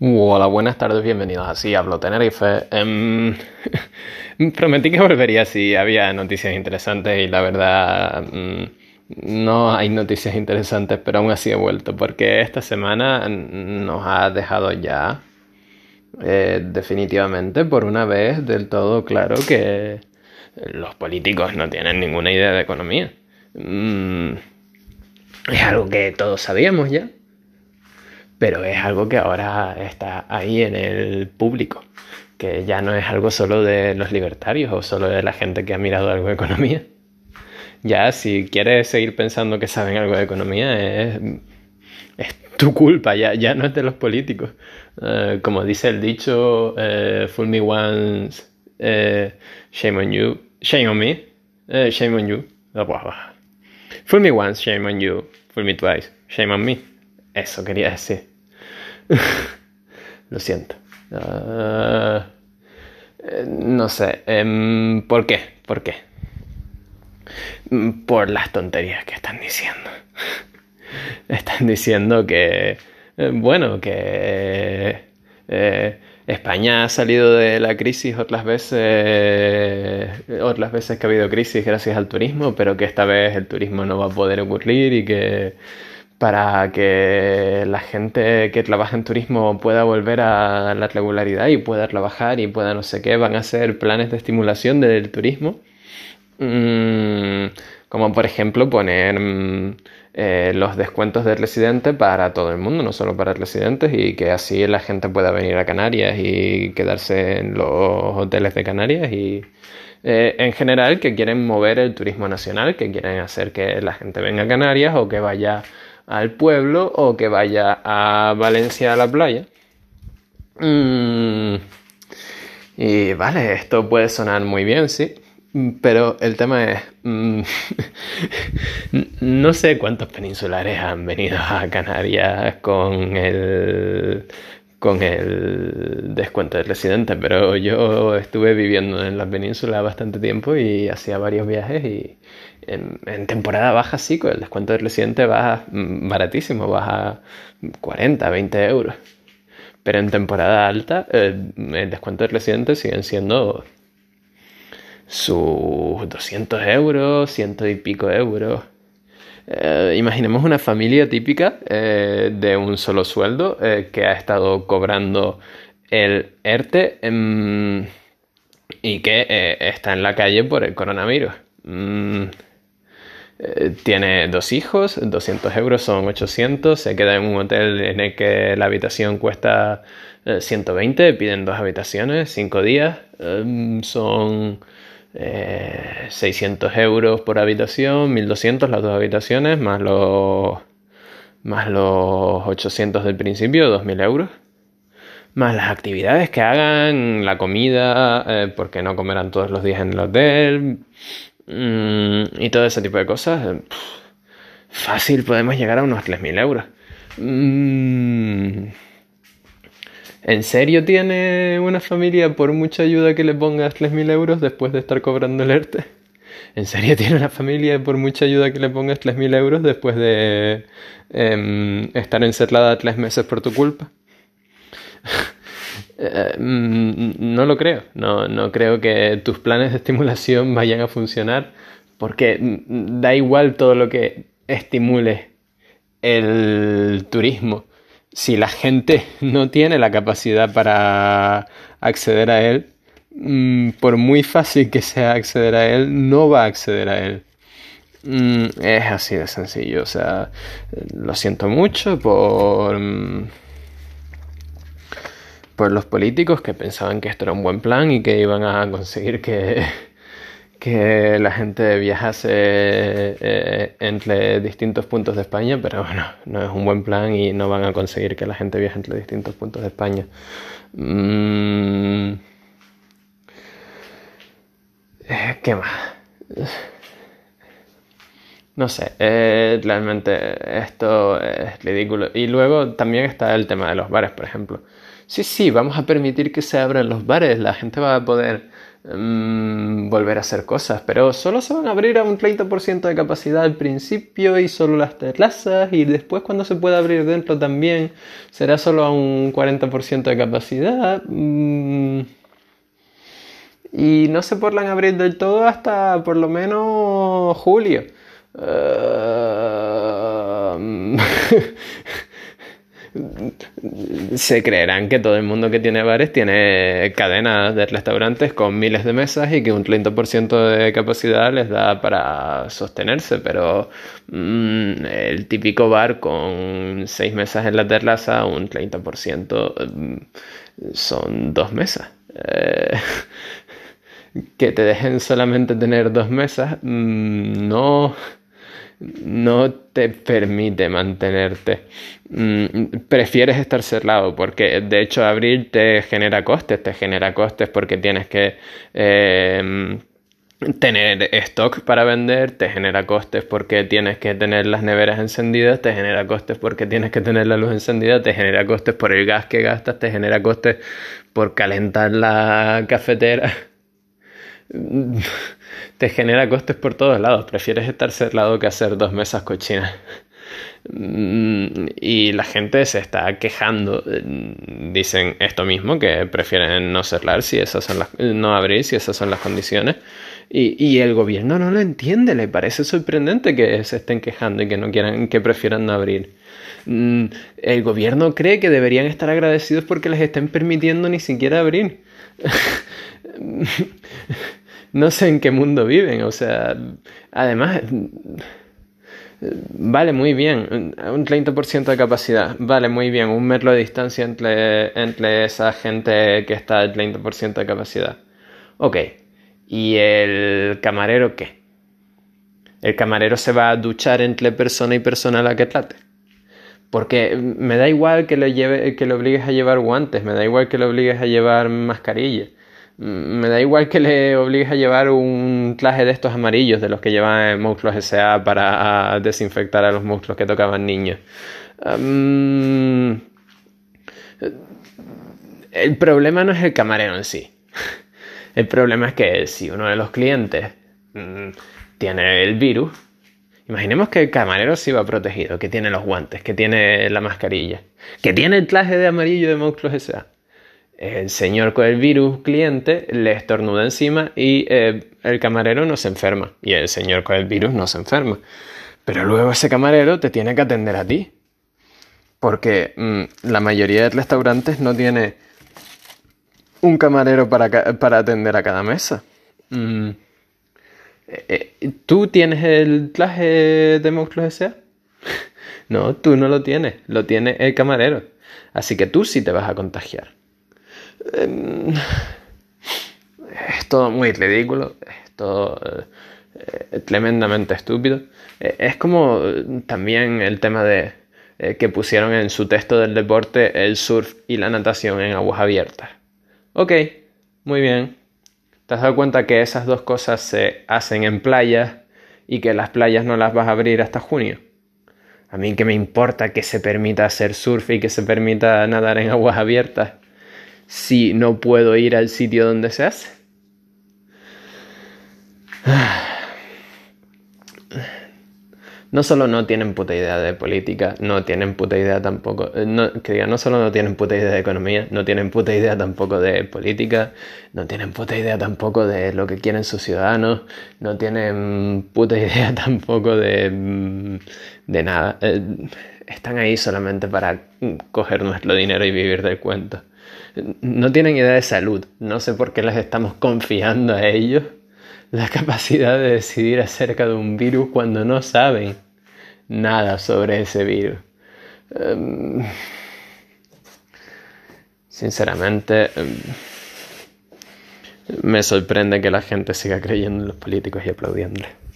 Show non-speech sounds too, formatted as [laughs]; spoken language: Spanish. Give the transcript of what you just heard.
Hola, buenas tardes, bienvenidos así Hablo Tenerife. Em, [laughs] prometí que volvería si había noticias interesantes y la verdad mm, no hay noticias interesantes, pero aún así he vuelto porque esta semana nos ha dejado ya eh, definitivamente por una vez del todo claro que los políticos no tienen ninguna idea de economía. Mm, es algo que todos sabíamos ya pero es algo que ahora está ahí en el público, que ya no es algo solo de los libertarios o solo de la gente que ha mirado algo de economía. Ya, si quieres seguir pensando que saben algo de economía, es, es tu culpa, ya, ya no es de los políticos. Eh, como dice el dicho, uh, fool me once, uh, shame on you, shame on me, shame on you. Fool me once, shame on you, fool me twice, shame on me. Eso quería decir. [laughs] Lo siento. Ah, eh, no sé. Em, ¿Por qué? ¿Por qué? Mm, por las tonterías que están diciendo. [laughs] están diciendo que, eh, bueno, que eh, España ha salido de la crisis otras veces, otras veces que ha habido crisis gracias al turismo, pero que esta vez el turismo no va a poder ocurrir y que para que la gente que trabaja en turismo pueda volver a la regularidad y pueda trabajar y pueda no sé qué, van a hacer planes de estimulación del turismo. Mm, como por ejemplo poner mm, eh, los descuentos del residente para todo el mundo, no solo para residentes, y que así la gente pueda venir a Canarias y quedarse en los hoteles de Canarias y eh, en general que quieren mover el turismo nacional, que quieren hacer que la gente venga a Canarias o que vaya al pueblo o que vaya a Valencia a la playa. Mm, y vale, esto puede sonar muy bien, sí. Pero el tema es, mm, [laughs] no sé cuántos peninsulares han venido a Canarias con el, con el descuento de residente, pero yo estuve viviendo en la península bastante tiempo y hacía varios viajes y en, temporada baja sí, con el descuento de residente baja mm, baratísimo, baja 40, 20 euros. Pero en temporada alta eh, el descuento de residente siguen siendo sus 200 euros, ciento y pico euros. Eh, imaginemos una familia típica eh, de un solo sueldo que ha estado cobrando el ERTE em, y que está en la calle por el coronavirus. Mm, eh, tiene dos hijos, 200 euros son 800, se queda en un hotel en el que la habitación cuesta 120, eh, piden dos habitaciones, 5 días, em, son 600 eh, euros por habitación, 1200 las dos habitaciones, más los, más los 800 del principio, 2000 euros. Más las actividades que hagan, la comida, porque no comerán todos los días en el hotel, Mm, y todo ese tipo de cosas, eh, fácil podemos llegar a unos 3.000 euros. Mm, ¿En serio tiene una familia por mucha ayuda que le pongas 3.000 euros después de estar cobrando el ERTE? ¿En serio tiene una familia por mucha ayuda que le pongas 3.000 euros después de em, estar encerrada tres meses por tu culpa? Mm, [laughs] no lo creo. No, no creo que tus planes de estimulación vayan a funcionar porque da igual todo lo que estimule el turismo. Si la gente [laughs] no tiene la capacidad para acceder a él, mm, por muy fácil que sea acceder a él, no va a acceder a él. Es así de sencillo. O sea, lo siento mucho por por los políticos que pensaban que esto era un buen plan y que iban a conseguir que, que la gente viajase eh, entre distintos puntos de España, pero bueno, no es un buen plan y no van a conseguir que la gente viaje entre distintos puntos de España. Mm. Eh, ¿Qué más? No sé, eh, realmente esto es ridículo. Y luego también está el tema de los bares, por ejemplo sí, sí, vamos a permitir que se abran los bares, la gente va a poder mm, volver a hacer cosas, pero solo se van a abrir a un 30% de capacidad al principio y solo las terrazas y después cuando se pueda abrir dentro también será solo a un 40% de capacidad. Mm, y no se podrán abrir del todo hasta por lo menos julio. Uh, [laughs] se creerán que todo el mundo que tiene bares tiene cadenas de restaurantes con miles de mesas y que un 30% de capacidad les da para sostenerse, pero mm, el típico bar con seis mesas en la terraza, un 30% mm, son dos mesas. Eh, [laughs] que te dejen solamente tener dos mesas, mm, no no te permite mantenerte. Mm, prefieres estar cerrado porque de hecho abrir te genera costes, te genera costes porque tienes que eh, tener stock para vender, te genera costes porque tienes que tener las neveras encendidas, te genera costes porque tienes que tener la luz encendida, te genera costes por el gas que gastas, te genera costes por calentar la cafetera [laughs] te genera costes por todos lados. Prefieres estar cerrado que hacer dos mesas cochinas. Mm, y la gente se está quejando. Dicen esto mismo, que prefieren no cerrar si esas son las, no abrir si esas son las condiciones. Y, y, el gobierno no lo entiende, le parece sorprendente que se estén quejando y que no quieran, que prefieran no abrir. Mm, el gobierno cree que deberían estar agradecidos porque les estén permitiendo ni siquiera abrir. [laughs] no sé en qué mundo viven, o sea, además, vale muy bien, un 30% de capacidad, vale muy bien, un metro de distancia entre, entre esa gente que está al 30% de capacidad. Ok, ¿y el camarero qué? El camarero se va a duchar entre persona y persona a la que trate. Porque me da igual que lo, lleve, que lo obligues a llevar guantes, me da igual que lo obligues a llevar mascarilla me da igual que le obligues a llevar un traje de estos amarillos, de los que llevan monstruos S.A. para desinfectar a los monstruos que tocaban niños. el problema no es el camarero en sí. El problema es que si uno de los clientes mm, tiene el virus, imaginemos que el camarero sí va protegido, que tiene los guantes, que tiene la mascarilla, que tiene el traje de amarillo de monstruos S.A el señor con el virus cliente le estornuda encima y eh, el camarero no se enferma. Y el señor con el virus no se enferma. Pero luego ese camarero te tiene que atender a ti. Porque mm, la mayoría de restaurantes no tiene un camarero para, para atender a cada mesa. Mm, eh, eh, ¿Tú tienes el traje de monstruos S.A.? [laughs] no, tú no lo tienes, lo tiene el camarero. Así que tú sí te vas a contagiar. Em, es todo muy ridículo, es todo eh, tremendamente estúpido. Eh, es como también el tema de eh, que pusieron en su texto del deporte el surf y la natación en aguas abiertas. Ok, muy bien. ¿Te has dado cuenta que esas dos cosas se hacen en playas y que las playas no las vas a abrir hasta junio? A mí que me importa que se permita hacer surf y que se permita nadar en aguas abiertas si no puedo ir al sitio donde se hace? [sighs] No solo no tienen puta idea de política, no tienen puta idea tampoco, eh, no, que diga, no solo no tienen puta idea de economía, no tienen puta idea tampoco de política, no tienen puta idea tampoco de lo que quieren sus ciudadanos, no tienen puta [laughs] idea tampoco de, mm, de nada. Eh, están ahí solamente para coger nuestro dinero y vivir del cuento no tienen idea de salud. No sé por qué les estamos confiando a ellos la capacidad de decidir acerca de un virus cuando no saben nada sobre ese virus. Em, sinceramente, em, me sorprende que la gente siga creyendo en los políticos y aplaudiéndoles.